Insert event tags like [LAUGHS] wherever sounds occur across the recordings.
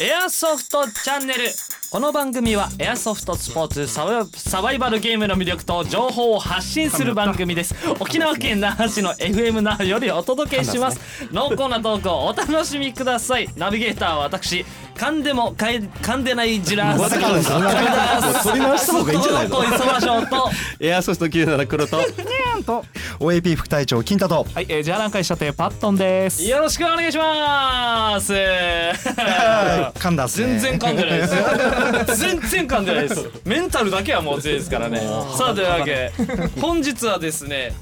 エアソフトチャンネル。この番組はエアソフトスポーツサバイバルゲームの魅力と情報を発信する番組です。沖縄県那覇市の FM 那覇よりお届けします。濃厚なトークをお楽しみください。ナビゲーターは私噛んでもかい噛んでないジラース。取り直した方がいいんじゃないの？エアソフト97黒と OAP 副隊長金太と。はい、えー、ジャーラン会社亭パットンです。よろしくお願いします。噛んだっすね。全然噛んでないです。[LAUGHS] 全然噛んでないです。メンタルだけはもう強いですからね。さあというわけ [LAUGHS] 本日はですね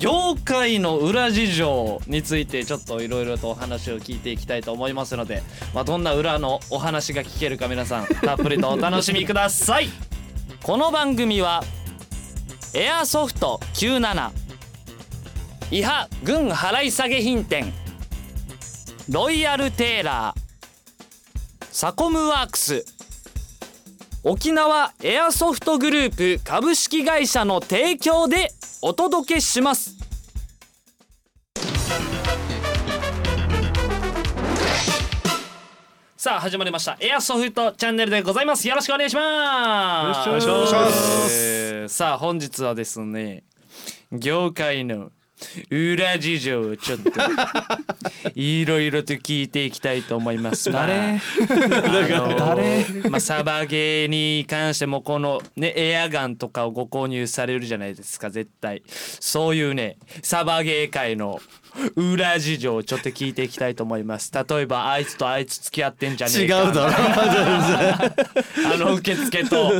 業界の裏事情についてちょっといろいろとお話を聞いていきたいと思いますので、まあ、どんな裏のお話が聞けるか皆さんたっぷりとお楽しみください。[LAUGHS] この番組はエアソフト97伊波軍払い下げ品店。ロイヤルテーラー。サコムワークス。沖縄エアソフトグループ株式会社の提供でお届けします。さあ始まりました。エアソフトチャンネルでございます。よろしくお願いします。よろしくお願いします。えーさあ本日はですね業界の裏事情をちょっと [LAUGHS] いろいろと聞いていきたいと思います。誰？まあ誰？まあ、サバゲーに関してもこのねエアガンとかをご購入されるじゃないですか絶対。そういうねサバゲー界の裏事情をちょっと聞いていきたいと思います。例えばあいつとあいつ付き合ってんじゃね違うえかだろあの受付と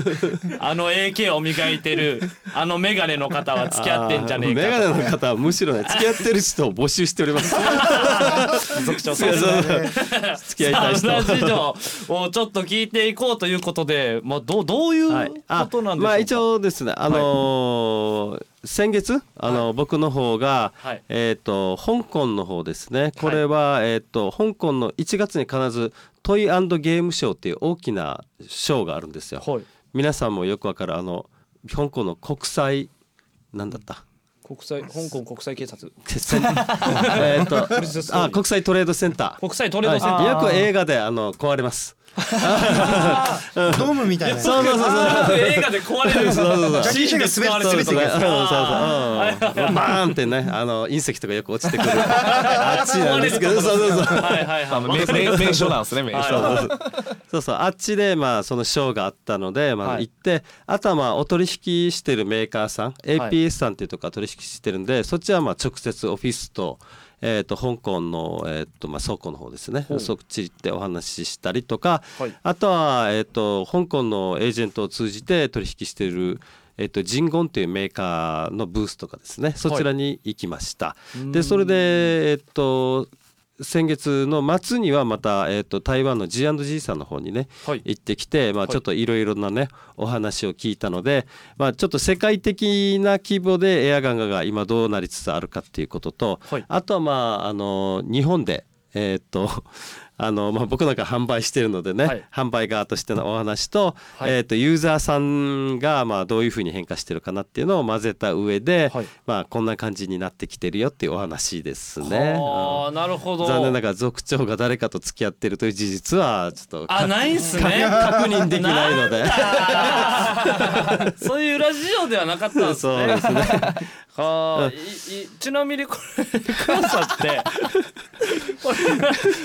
あの AK を磨いてるあのメガネの方は付き合ってんじゃねえかメガネの方はむしろね付き合ってる人を募集しております。[LAUGHS] 族長そうそうそう。付き合いたい人。サウナ事情をちょっと聞いていこうということで、まあ、どうどういうことなんでしょうか、まあ一応ですねあのー先月あの、僕の方が、はい。えっ、と香港の方ですね。これは、えっ、と香港の1月に必ずトイゲームショーっていう大きなショーがあるんですよ。はい。皆さんもよくわかるあの香港の国際なんだった？国際香港国際警察。[LAUGHS] えっと [LAUGHS] あ国際トレードセンター。国際トレードセンター、はい。よく映画であの壊れます。[LAUGHS] ドームみたいなそうそうそうそう。映画で壊れるそうそうそうシーンで使われてるそうそうそうバーンってねあの隕石とかよく落ちてくるあっちなんですけどそうそうそうーはいはいはい、名所なんですね名所。そうそうあっちでまあそのショーがあったのでまはいあ行ってあとはまあお取引してるメーカーさん APS さんっていうとこが取引してるんでそっちはまあ直接オフィスとえー、と香港の、えーとまあ、倉庫の方ですね。そっち行ってお話ししたりとか、はい。あとは、えー、と香港のエージェントを通じて取引しているえっと、ジンゴンというメーカーのブースとかですね。そちらに行きました、でそれでえっと先月の末にはまた、えっと台湾の G&G さんの方にね、はい。行ってきて、まあ、い。ちょっといろいろなねお話を聞いたので、まあ、ちょっと世界的な規模でエアガンが今どうなりつつあるかっていうことと、はい。あとはまああの日本でえっとあのまあ、僕なんか販売してるのでね、はい。販売側としてのお話と,、はい。えー、とユーザーさんがまあどういうふうに変化してるかなっていうのを混ぜた上で、はい。まあ、こんな感じになってきてるよっていうお話ですね。ああなるほど。残念ながら族長が誰かと付き合ってるという事実はちょっとあないんすね。確認できないので。そういう裏事情ではなかったんですね。[LAUGHS] そうですね。はあ、いいちなみにこれ黒さって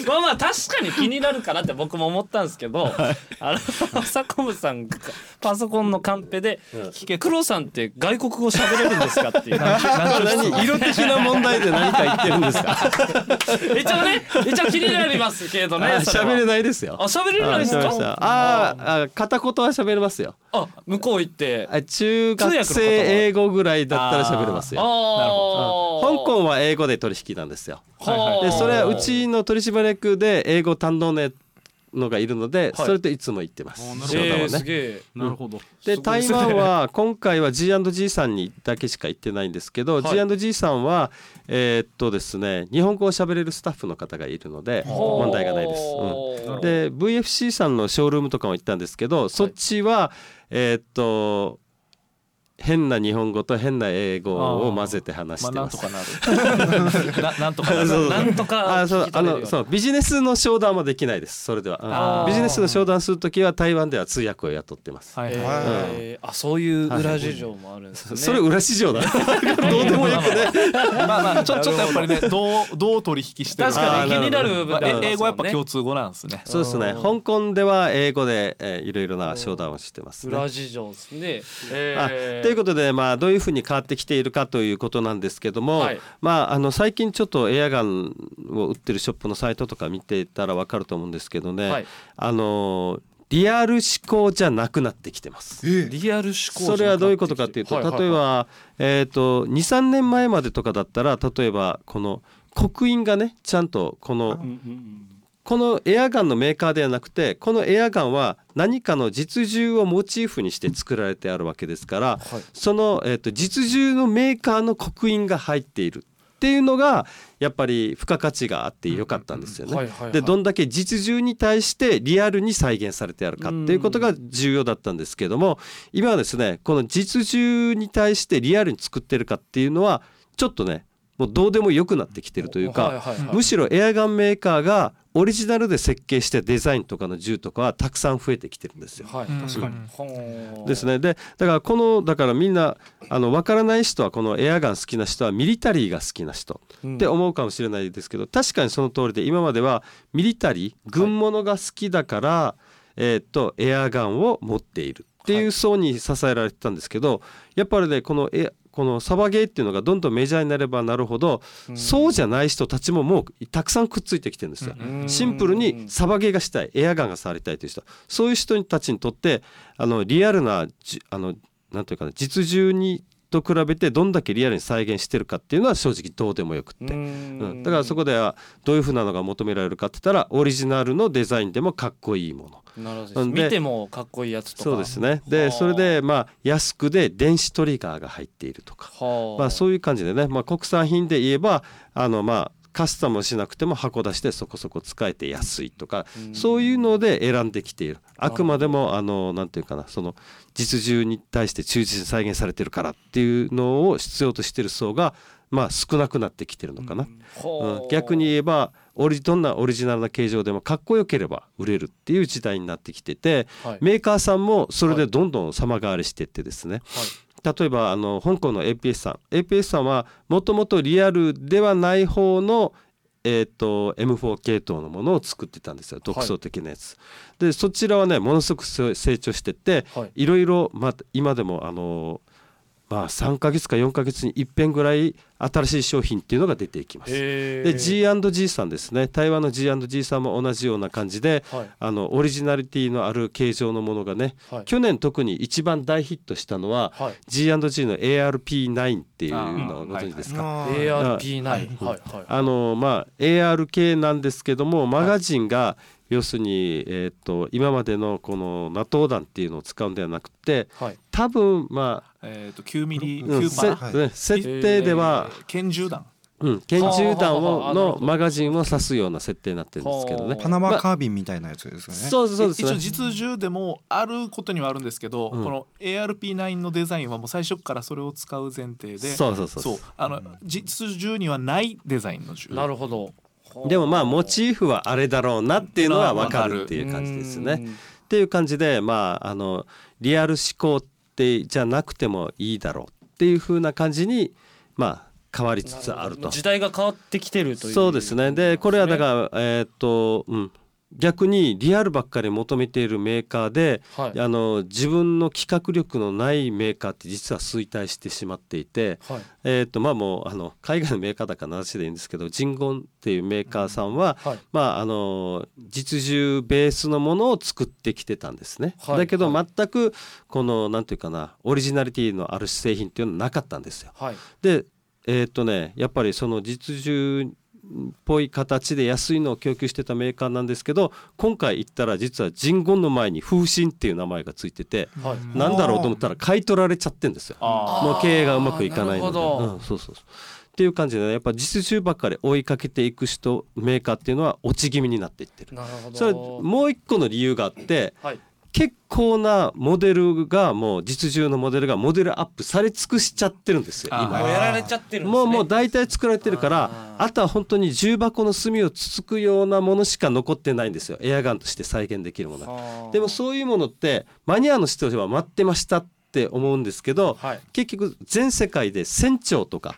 まあまあ確かに気になるかなって僕も思ったんですけど、あのサコムさんがパソコンのカンペで聞け黒さんって外国語喋れるんですかっていう。[LAUGHS] 何色的な問題で何か言ってるんですか？[LAUGHS] 一応ね一応気になりますけどね喋れないですよ。あ喋れないですか？あーあ片言は喋れますよ。あ向こう行って。あ中学生英語ぐらいだったら喋れますよ。あうん。香港は英語で取引なんですよ。はあでそれはうちの取締役で英語担当ねのがいるので、はい。それといつも言ってます。あなるほど。ね。なるほど。で台湾は [LAUGHS] 今回は G&G さんにだけしか行ってないんですけど、はい。G&G さんはえーっとですね日本語を喋れるスタッフの方がいるので問題がないです。うん。で VFC さんのショールームとかも行ったんですけどそっちは、えーっと変な日本語と変な英語を混ぜて話まあしてなんます。とかなる。ななんとかなる [LAUGHS] んとかあそうあのそうビジネスの商談はできないです。それでは、ビジネスの商談するときは台湾では通訳を雇ってます、はいはい。えーあそういう裏事情もあるんですね。それ裏市場だ。どうでもよくね。まあまあちょちょっとやっぱりねど。うどう取引してる確かに気になる部分ね。え英語はやっぱ共通語なんですね。そうですね。うん香港では英語で、えーいろいろな商談をしてますね。裏事情ですね。あえーということで、まあ、どういうふうに変わってきているかということなんですけども、はい。まあ、あの最近ちょっとエアガンを売ってるショップのサイトとか見てたら分かると思うんですけどね、はい。あのリアル思考じゃなくなってきてます。リアル思考それはどういうことかっていうと、例えば、えー、と23年前までとかだったら例えばこの刻印がねちゃんとこのこのエアガンのメーカーではなくてこのエアガンは何かの実銃をモチーフにして作られてあるわけですから、はい。その、えー、と実銃のメーカーの刻印が入っている。っていうのがやっぱり付加価値があってよかったんですよね。でどんだけ実銃に対してリアルに再現されてあるかっていうことが重要だったんですけども今はですねこの実銃に対してリアルに作ってるかっていうのはちょっとねもうどうでもよくなってきてるというか、むしろエアガンメーカーがオリジナルで設計してデザインとかの銃とかはたくさん増えてきてるんですよ。はい確かに。ほー。ですね。でだからこのだからみんなあの分からない人はこのエアガン好きな人はミリタリーが好きな人。うん。って思うかもしれないですけど確かにその通りで今まではミリタリー軍物が好きだから、えー、とエアガンを持っているっていう層に支えられてたんですけどやっぱりねこのエこのサバゲーっていうのがどんどんメジャーになればなるほど、そうじゃない人たちももうたくさんくっついてきてるんですよ。うん。シンプルにサバゲーがしたいエアガンが触りたいという人。そういう人たちにとってあのリアルなじあのなんていうかな実銃にと比べてどんだけリアルに再現してるかっていうのは正直どうでもよくって、ううん。んだからそこではどういうふうなのが求められるかって言ったらオリジナルのデザインでもかっこいいもの。なるほど見てもかっこいいやつとか。そうですね。はあ。でそれでまあ安くで電子トリガーが入っているとか、はあ。まあ、そういう感じでね、まあ、国産品で言えばあのまあカスタムしなくても箱出してそこそこ使えて安いとかそういうので選んできている。あくまでもあのなんていうかなその実銃に対して忠実に再現されてるからっていうのを必要としてる層がまあ少なくなってきてるのかな、ほううん。逆に言えばオリどんなオリジナルな形状でもかっこよければ売れるっていう時代になってきてて、はい。メーカーさんもそれでどんどん様変わりしていってですね、例えばあの香港の APS さん。APS さんはもともとリアルではない方のえー、と M4 系統のものを作ってたんですよ。独創的なやつ。でそちらはねものすごく成長してって、はい。いろいろ、まあ、今でもあのまあ3ヶ月か4ヶ月に一遍ぐらい新しい商品っていうのが出ていきます。で G&G さんですね。台湾の G&G さんも同じような感じで、はい。あのオリジナリティのある形状のものがね、はい。去年特に一番大ヒットしたのは、はい。G&G の ARP9 っていうのをご存知ですか、あー ARP9 はい。はいあのまあ AR 系なんですけどもマガジンが要するに、えー、と今までのこの NATO 弾っていうのを使うんではなくてはい。多分まあ、えっと9ミリうんせ9パはいね設定では、えー拳銃弾。うん、拳銃弾をのマガジンを指すような設定になってるんですけどね。は。パナマカービンみたいなやつですよね。そうそうです一応ね。実銃でもあることにはあるんですけど、うん。この ARP9 のデザインはもう最初からそれを使う前提で。そうそうそうそう。あの実銃にはないデザインの銃。なるほどでもまあモチーフはあれだろうなっていうのは分かるっていう感じですね。うん。っていう感じでまああのリアル思考ってじゃなくてもいいだろうっていう風な感じにまあ変わりつつあると。時代が変わってきてるというそうですね。でこれはだからえーっとうん逆にリアルばっかり求めているメーカーで、はい。あの自分の企画力のないメーカーって実は衰退してしまっていて、はい。えーっとまあもうあの海外のメーカーだから話でいいんですけどジンゴンっていうメーカーさんは、はい。まああの実銃ベースのものを作ってきてたんですね、はい。だけどは全くこのなんていうかなオリジナリティのある製品っていうのはなかったんですよ。はい。でえーっとねやっぱりその実銃っぽい形で安いのを供給してたメーカーなんですけど今回行ったら実はジンゴンの前に風神っていう名前がついてて、はい。なんだろうと思ったら買い取られちゃってんですよ。あもう経営がうまくいかないので、うん、そうそうそう。っていう感じでねやっぱ実銃ばっかり追いかけていく人メーカーっていうのは落ち気味になっていってる。なるほど。それもう一個の理由があってはい結構なモデルがもう実銃のモデルがモデルアップされ尽くしちゃってるんですよ今もうやられちゃってるんですね。もうもう大体作られてるからあとは本当に重箱の隅をつつくようなものしか残ってないんですよ。エアガンとして再現できるものでもそういうものってマニアの人は待ってましたって思うんですけどはい。結局全世界で1000丁とか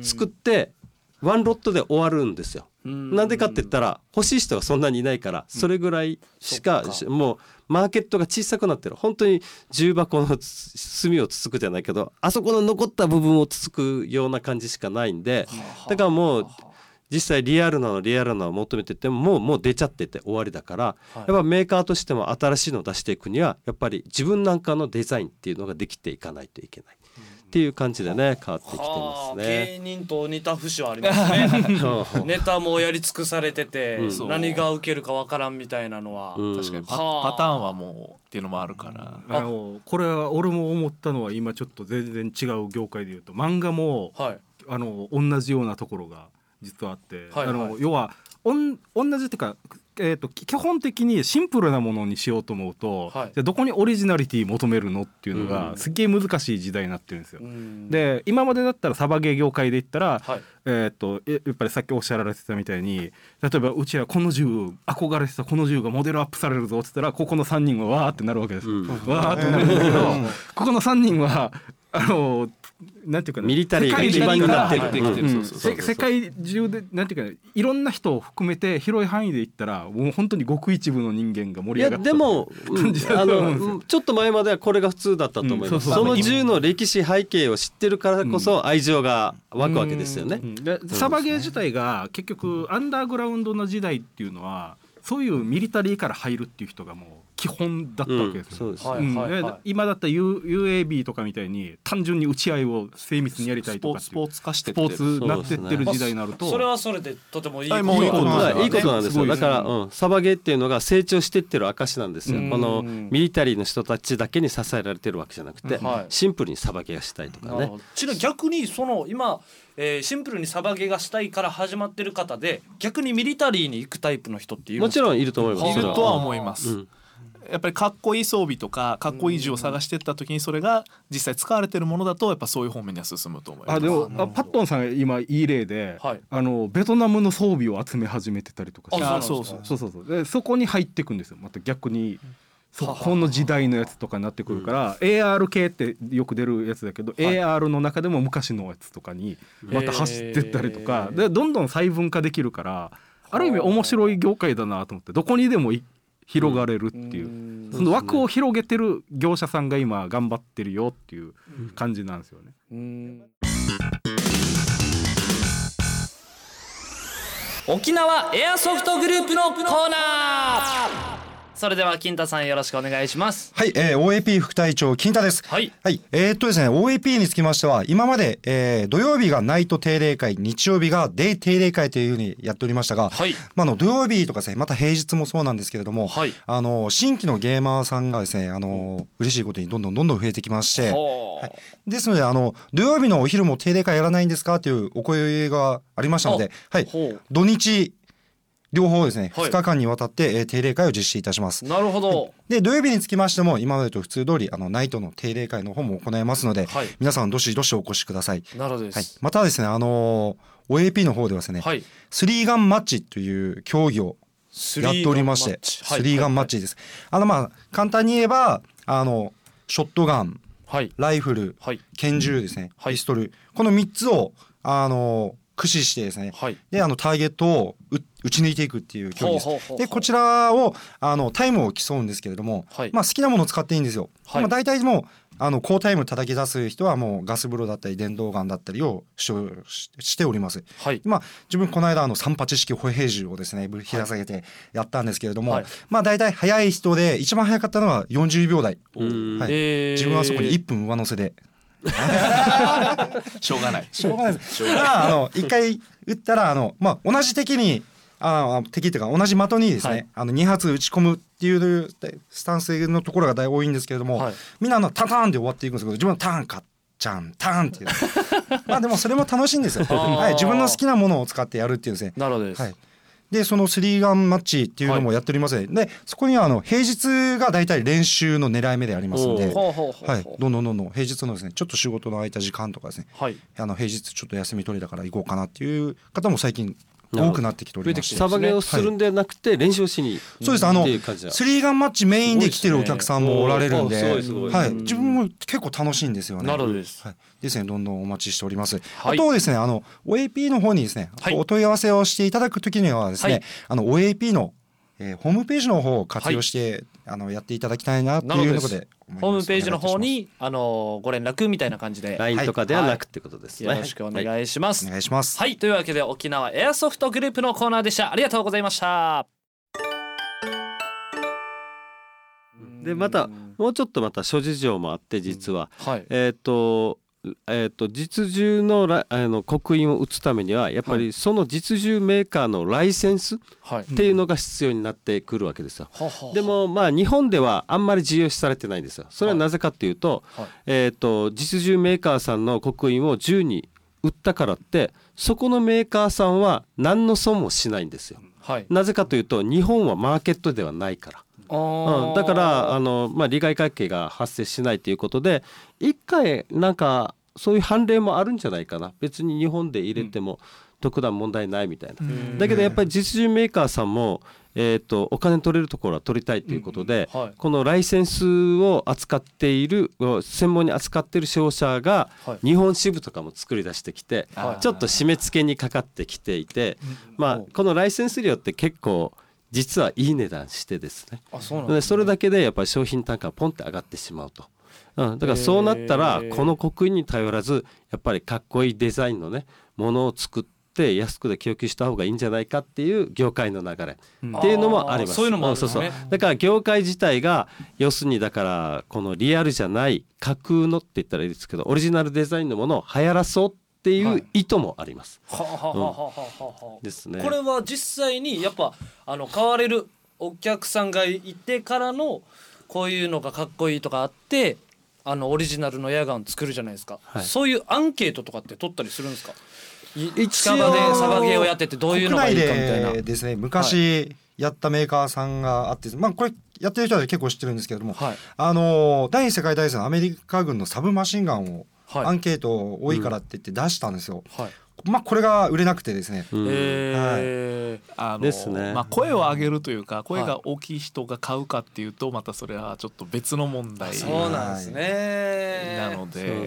作ってワンロットで終わるんですよ。なんでかって言ったら欲しい人がそんなにいないからそれぐらいしか。もうマーケットが小さくなってる。本当に重箱の隅をつつくじゃないけどあそこの残った部分をつつくような感じしかないんでだからもう実際リアルなのリアルなのを求めててももうもう出ちゃってて終わりだからやっぱメーカーとしても新しいのを出していくにはやっぱり自分なんかのデザインっていうのができていかないといけないっていう感じでね変わってきてますはあね。芸人と似た節はありますね。[LAUGHS] ネタもやり尽くされてて、うん。何が受けるかわからんみたいなのは、うん。確かにパはあ。パターンはもうっていうのもあるから、あのこれは俺も思ったのは今ちょっと全然違う業界でいうと漫画もはい。あの同じようなところが実はあって、はいはい。あの要はおん同じっていうか、えー、と基本的にシンプルなものにしようと思うと、はい。じゃあどこにオリジナリティ求めるのっていうのうん。がすっげえ難しい時代になってるんですよ。うん。で今までだったらサバゲー業界で言ったら、はい。えーっとえやっぱりさっきおっしゃられてたみたいに例えばうちらこの銃憧れてたこの銃がモデルアップされるぞって言ったらここの3人はわーってなるわけですよ。うん。わーってなるんだけど、ここの3人はあのなんていうかなミリタリーが基盤になってる。世界中でなんていうかないろんな人を含めて広い範囲で言ったらもう本当にごく一部の人間が盛いやり上がったでも、うんあのうんちょっと前まではこれが普通だったと思います、うんそうそう。その銃の歴史背景を知ってるからこそ愛情が湧くわけですよね。う。んでサバゲー自体が結局アンダーグラウンドの時代っていうのはそういうミリタリーから入るっていう人がもう基本だったわけですよ。うんそうです今だったら U- UAB とかみたいに単純に打ち合いを精密にやりたいスポーとかスポーツ化してスポってるーツになってってる時代になると、それはそれでとてもいい。はいもういいことまあなんですよ。いいことなんですよ。だから、うん、サバゲーっていうのが成長してってる証なんですよ。うん。このミリタリーの人たちだけに支えられてるわけじゃなくて、はい。シンプルにサバゲーがしたいとかね。ちなみに逆にその今、えーシンプルにサバゲーがしたいから始まってる方で逆にミリタリーに行くタイプの人っていうもちろんいると思います。いるとは思います、うんやっぱりかっこいい装備とかかっこいい銃を探してった時にそれが実際使われてるものだとやっぱそういう方面には進むと思います。あでもあパットンさん今いい例で、はい。あのベトナムの装備を集め始めてたりとかして。ああそうそうそう。そうそうでそこに入っていくんですよ。また逆にそこの時代のやつとかになってくるから、AR 系ってよく出るやつだけど、AR の中でも昔のやつとかにまた走ってったりとか、でどんどん細分化できるからある意味面白い業界だなと思ってどこにでもい広がれるっていう、うん。その枠を広げてる業者さんが今頑張ってるよっていう感じなんですよね。うん。沖縄エアソフトグループのコーナーそれでは金太さんよろしくお願いします。はい、えー、OAP 副隊長金太です。はい。はい、えー、っとですね、OAP につきましては、今まで、えー、土曜日がナイト定例会、日曜日がデイ定例会というふうにやっておりましたが、はい。まあ、あの土曜日とかですね、また平日もそうなんですけれども、はい。あの新規のゲーマーさんがですね、あの嬉しいことにどんどんどんどん増えてきまして、ほう。ですので、あの土曜日のお昼も定例会やらないんですかというお声がありましたので、はい、土日両方ですね、はい。2日間にわたって、えー定例会を実施いたします。なるほど。で土曜日につきましても今までと普通通りあのナイトの定例会の方も行いますので、はい。皆さんどしどしお越しください。なるほどではい。す、またですねあのー OAP の方ではですね、はい。スリーガンマッチという競技をやっておりましてスリーガンマッチ。です。あのまあ簡単に言えばあのショットガンはい。ライフルはい。拳銃ですね、はい。ピストル。この3つをあの駆使してですね、はいであのターゲットをう打ち抜いていくっていう競技です。ほうほうほうほうでこちらをあのタイムを競うんですけれども、はいまあ好きなものを使っていいんですよ。はいまあ大体もうあの高タイム叩き出す人はもうガス風呂だったり電動ガンだったりをしししております。はいまあ自分この間あの三八式歩兵銃をですねぶ平下げてやったんですけれども、はいまあ大体早い人で一番早かったのは40秒台。うんはいえー自分はそこに1分上乗せで。[LAUGHS] しょうがない。しょうがない。です。まあ、あの、一回撃ったら、あの、まあ、同じ敵に。あ敵っていうか同じ的にですね、はい。あの2発撃ち込むっていうスタンスのところが大多いんですけれども、はい。みんなあのタターンで終わっていくんですけど自分はターンかっちゃんターンっていう。[LAUGHS] まあでもそれも楽しいんですよ、ー [LAUGHS] はい、自分の好きなものを使ってやるっていうですね。なるほどです、はいでそのスリーガンマッチっていうのもやっておりますので,、でそこにはあの平日が大体練習の狙い目でありますので、はい、どんどんどんどん平日のですねちょっと仕事の空いた時間とかですね。はい。あの平日ちょっと休み取りだから行こうかなっていう方も最近多くなってきておりましてサバゲーをするんではなくて練習をしにそうです。あのスリーガンマッチメインで来てるお客さんもおられるんおーすごい。すごいはい、自分も結構楽しいんですよね。なるほどです。はい、ですねどんどんお待ちしております。はい。あとですねあの OAP の方にですね、はい。お問い合わせをしていただくときにはですね、はい。あの OAP の、えーホームページの方を活用して、あのやっていただきたいなっていうところでホームページの方にあのご連絡みたいな感じで LINE とかではなくってことですね、よろしくお願いします。たしますお願いします。はい。というわけで沖縄エアソフトグループのコーナーでした。ありがとうございました。でまたもうちょっとまた諸事情もあって実は、はい。えっ、とえー、と実銃のラあの刻印を打つためにはやっぱりその実銃メーカーのライセンスっはいていうのが必要になってくるわけですよ。ははでもまあ日本ではあんまり重要視されてないんですよ。それはなぜかっていうと,、はいえー、と実銃メーカーさんの刻印を銃に打ったからってそこのメーカーさんは何の損もしないんですよ。はいなぜかというと日本はマーケットではないから。うん、だからあの、まあ、利害関係が発生しないということで一回なんかそういう判例もあるんじゃないかな。別に日本で入れても特段問題ないみたいな。だけどやっぱり実銃メーカーさんも、えー、とお金取れるところは取りたいということで、うん。はい。このライセンスを扱っている専門に扱っている商社がはい。日本支部とかも作り出してきて、はい。ちょっと締め付けにかかってきていて、まあ、このライセンス料って結構実はいい値段してですね。あそうなんでそれだけでやっぱり商品単価がポンって上がってしまうと。うん、だからそうなったらこの刻印に頼らずやっぱりかっこいいデザインのねものを作って安くで供給した方がいいんじゃないかっていう業界の流れ。っていうのもあります。そういうのもね。そうそう。だから業界自体が要するにだからこのリアルじゃない架空のって言ったらいいですけどオリジナルデザインのものを流行らそうっていう意図もあります。ですね。これは実際にやっぱあの買われるお客さんがいてからのこういうのがかっこいいとかあってあのオリジナルのエアガン作るじゃないですか、はい。そういうアンケートとかって取ったりするんですか？近場でサバゲーをやっててどういうのがいいかみたいな。でですね昔やったメーカーさんがあって、まあこれやってる人は結構知ってるんですけれども、はい。あの第二次世界大戦のアメリカ軍のサブマシンガンをはいアンケート多いからって言って出したんですよ。はい。まあこれが売れなくてですね。うん。えー。あのですね。まあ、声を上げるというか声が大きい人が買うかっていうとまたそれはちょっと別の問題そうなんですね。なのでね。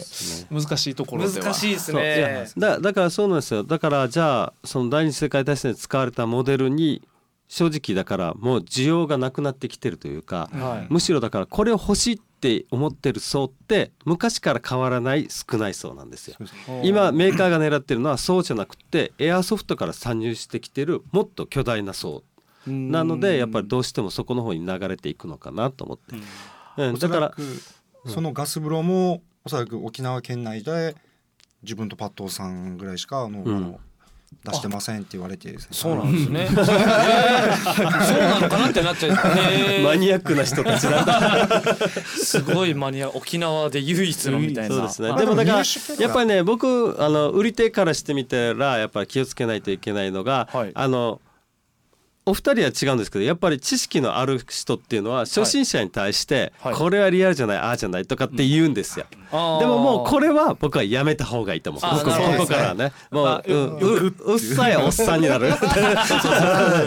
難しいところでは。難しいですね。だだからそうなんですよ。だからじゃあその第二次世界大戦で使われたモデルに正直だからもう需要がなくなってきてるというか、はい。むしろだからこれを欲しいって思ってる層って昔から変わらない少ない層なんですよ。今メーカーが狙ってるのはそうじゃなくてエアソフトから参入してきてるもっと巨大な層。なのでやっぱりどうしてもそこの方に流れていくのかなと思って、うん、だからそのガス風呂もおそらく沖縄県内で自分とパットさんぐらいしかあの、うん。あの出してませんって言われてですね。そうなんですね。え [LAUGHS] ーそうなのかなってなっちゃう。えーマニアックな人たちなんだすごいマニア沖縄で唯一のみたいな。そうですねはいでもだからやっぱりね僕あの売り手からしてみたらやっぱり気をつけないといけないのが、はいあのお二人は違うんですけどやっぱり知識のある人っていうのは初心者に対して、はい。これはリアルじゃないああじゃないとかって言うんですよ、あー。でももうこれは僕はやめた方がいいと思う。僕ここからはねもう、まあうんううっさいおっさんになる。[LAUGHS]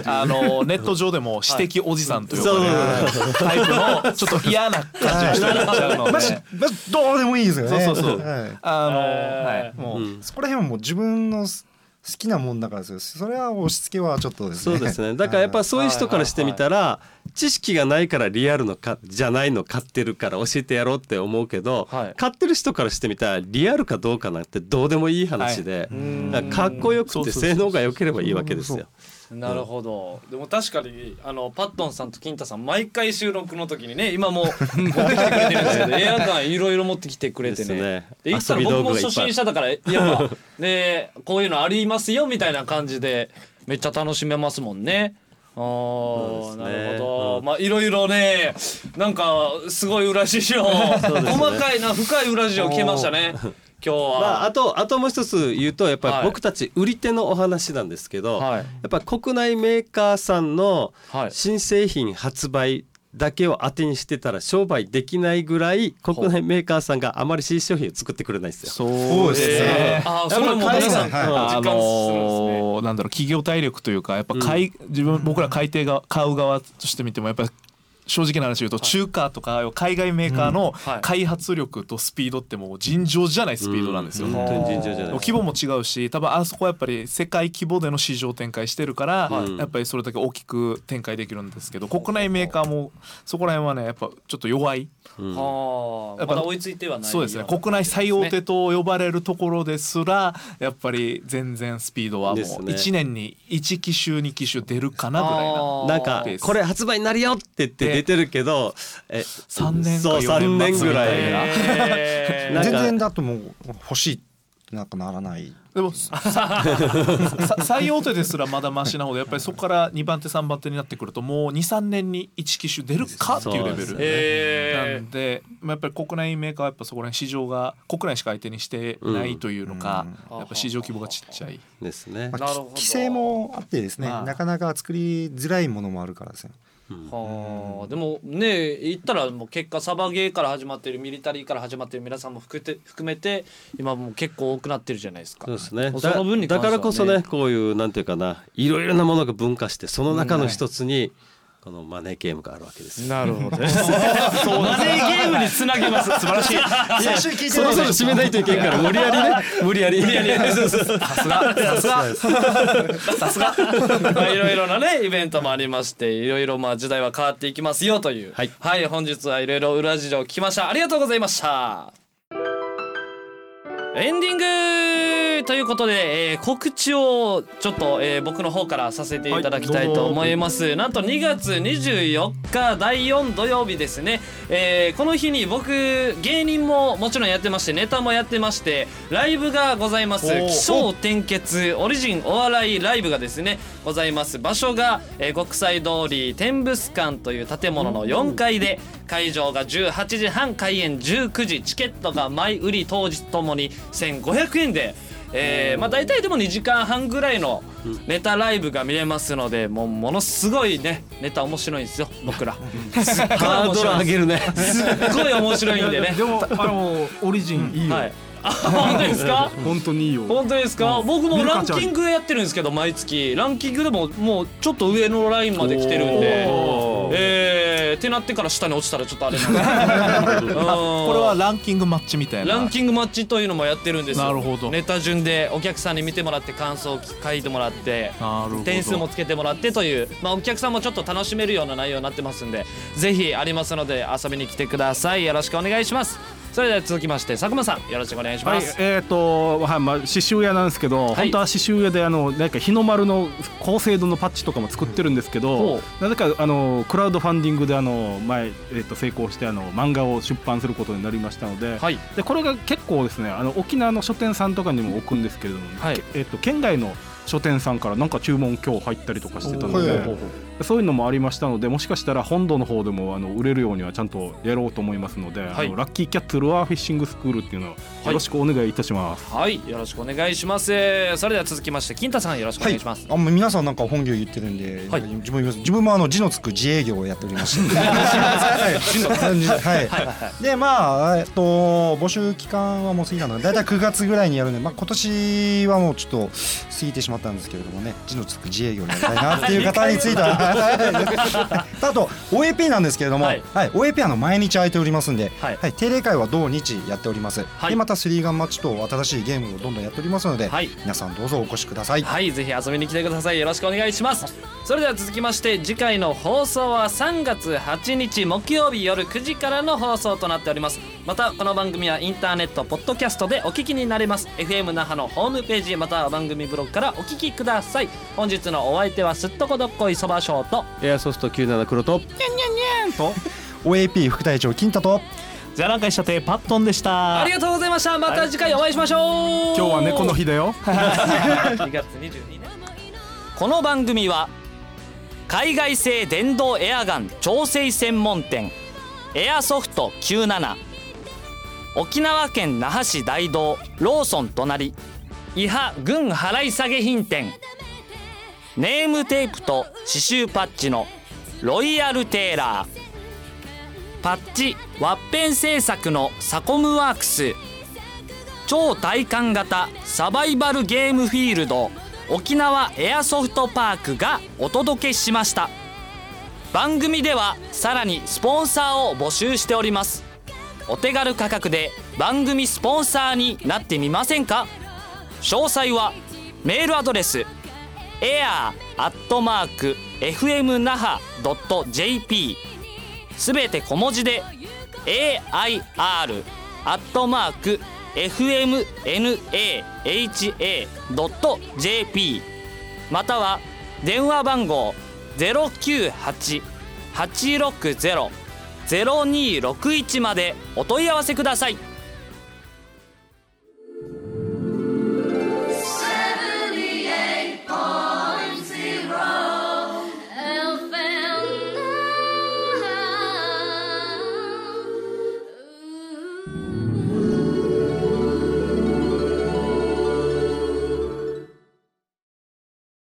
あのネット上でも指摘おじさんと呼ばれるそう。タイプのちょっと嫌な感じの人になっちゃうので。[LAUGHS] まあどうでもいいですよね。そうそうそう。はい。あの、えー。はい、もう、うん。そこら辺はもう自分のす好きなもんだからですよ。それは押し付けはちょっとですね。そうですねだからやっぱそういう人からしてみたら知識がないからリアルのかじゃないの買ってるから教えてやろうって思うけど、はい買ってる人からしてみたらリアルかどうかなんてどうでもいい話で、だからかっこよくて性能が良ければいいわけですよ。なるほど。でも確かにあのパットンさんと金太さん毎回収録の時にね今もう [LAUGHS] 持ってきてくれてるんですけどエアガンいろいろ持ってきてくれてねね。で言ったら僕も初心者だからやっぱねこういうのありますよみたいな感じでめっちゃ楽しめますもんね。あねなるほど。ーまあいろいろねなんかすごい裏事情、細かいな深い裏事情聞けましたね。今日は、まあ、あとあともう一つ言うとやっぱはい。り僕たち売り手のお話なんですけど、はい。やっぱ国内メーカーさんのはい。新製品発売だけを当てにしてたら商売できないぐらい国内メーカーさんがあまり新商品を作ってくれないんですよ。そうですね。えー、あー。それも皆さん、はい。あのーなんだろう企業体力というかやっぱ買い、自分僕ら買い手が買う側としてみてもやっぱ正直な話言うと中華とか海外メーカーのはい。開発力とスピードってもう尋常じゃないスピードなんですよ。うん。本当に尋常じゃない。規模も違うし多分あそこはやっぱり世界規模での市場展開してるから、はい。やっぱりそれだけ大きく展開できるんですけど国内メーカーもそこら辺はねやっぱちょっと弱い。うん。はあ。やっぱまだ追いついてはないそうですね。国内最大手と呼ばれるところですらやっぱり全然スピードはもうですね。1年に1機種2機種出るかなぐらいななんかこれ発売になるよって言って出てるけどえ3年かそう4 3年ぐらい。全然だともう欲しいってなんかならない。でも最大手ですらまだマシなほどやっぱりそこから2番手3番手になってくるともう23年に1機種出るかっていうレベルねえなんで、まあ、やっぱり国内メーカーはやっぱそこら辺市場が国内しか相手にしてないというのか、うん。やっぱ市場規模がちっちゃい。ですね。ま。あ規制もあってですねまあなかなか作りづらいものもあるからですねはあ。でもね言ったらもう結果サバゲーから始まってるミリタリーから始まってる皆さんも含めて含めて今もう結構多くなってるじゃないですか。そうですね。その分にだ関してはだからこそねこういうなんていうかないろいろなものが分化してその中の一つにこのマネーゲームがあるわけですよ。なるほど。[LAUGHS] マネーゲームにつなげます。素晴らしい。最初に聞いてそろそろ締めないといけんから無理やりね無理やり無理やりそうそうそうさすがさすがさすが。[LAUGHS] まあいろいろなねイベントもありましていろいろまあ時代は変わっていきますよという。はい本日はいろいろ裏事情を聞きました。ありがとうございました。エンディングということで、えー告知をちょっと、えー僕の方からさせていただきたいと思います、なんと2月24日第4土曜日ですね、えーこの日に僕芸人ももちろんやってましてネタもやってましてライブがございます。起承転結オリジンお笑いライブがですねございます。場所が、えー国際通り天物館という建物の4階で会場が18時半開演19時チケットが前売り当日ともに1500円で、えーまあ、大体でも2時間半ぐらいのネタライブが見れますのでもうものすごいねネタ面白いんですよ僕ら。[LAUGHS] すっごいハードル面白いです上げるね。すっごい面白いんでね。でもあのオリジンいいよ、はい。あ本当ですか？本当にいいよ。本当ですか、うん。僕もランキングやってるんですけど毎月。ランキングでももうちょっと上のラインまで来てるんで。えー、ってなってから下に落ちたらちょっとあれなんで。[LAUGHS] うん。これはランキングマッチみたいな。ランキングマッチというのもやってるんですよ。なるほど。ネタ順でお客さんに見てもらって感想を書いてもらってなるほど。点数もつけてもらってという、まあ、お客さんもちょっと楽しめるような内容になってますんでぜひありますので遊びに来てください。よろしくお願いしますそれでは続きまして佐久間さんよろしくお願いしはいます、えーとはいまあ、刺繍屋なんですけど、い。本当は刺繍屋であのなんか日の丸の高精度のパッチとかも作ってるんですけほど、なぜかあのクラウドファンディングであの前、えー、と成功してあの漫画を出版することになりましたので,、はい。でこれが結構ですねあの沖縄の書店さんとかにも置くんですけれども、はい。けえー、と県外の書店さんからなんか注文今日入ったりとかしてたのでそういうのもありましたのでもしかしたら本土の方でもあの売れるようにはちゃんとやろうと思いますので、はい。あのラッキーキャッツルアーフィッシングスクールっていうのをよろしくお願いいたします。はい、よろしくお願いします。それでは続きまして、金太さんよろしくお願いします。あもう皆さんなんか本業言ってるんで、はい。自分言います。自分もあの字のつく自営業をやっておりまして [LAUGHS] はい、はい、でまあえっと募集期間はもう過ぎたので大体9月ぐらいにやるんで、まあ、今年はもうちょっと過ぎてしまったんですけれどもね字のつく自営業をやりたいなっていう方についてはあと OAP なんですけれども、ははい。い OAP はあの毎日空いておりますんで、はい。はい、定例会は同日やっております、はい。でまたスリーガンマッチと新しいゲームをどんどんやっておりますので、はい。皆さんどうぞお越しください。はい、ぜひ遊びに来てください。よろしくお願いします。それでは続きまして、次回の放送は3月8日木曜日夜9時からの放送となっております。また、この番組はインターネット、ポッドキャストでお聞きになれます。FM 那覇のホームページ、または番組ブログからお聞きください。本日のお相手はすっとこどっこいそばショート。エアソフト97黒と OAP 副隊長金太とじゃあなんかしたてパットンでしたありがとうございました。また次回お会いしましょう。今日は猫の日だよ。[LAUGHS] 2月22日この番組は海外製電動エアガン調整専門店エアソフト97沖縄県那覇市大道ローソン隣伊波軍払い下げ品店。ネームテープと刺繍パッチのロイヤルテーラー。パッチワッペン製作のサコムワークス。超体感型サバイバルゲームフィールド。沖縄エアソフトパークがお届けしました。番組ではさらにスポンサーを募集しております。お手軽価格で番組スポンサーになってみませんか？詳細はメールアドレス air.fmnaha.jp すべて小文字で air.fmnaha.jp または電話番号098-860 0261までお問い合わせください。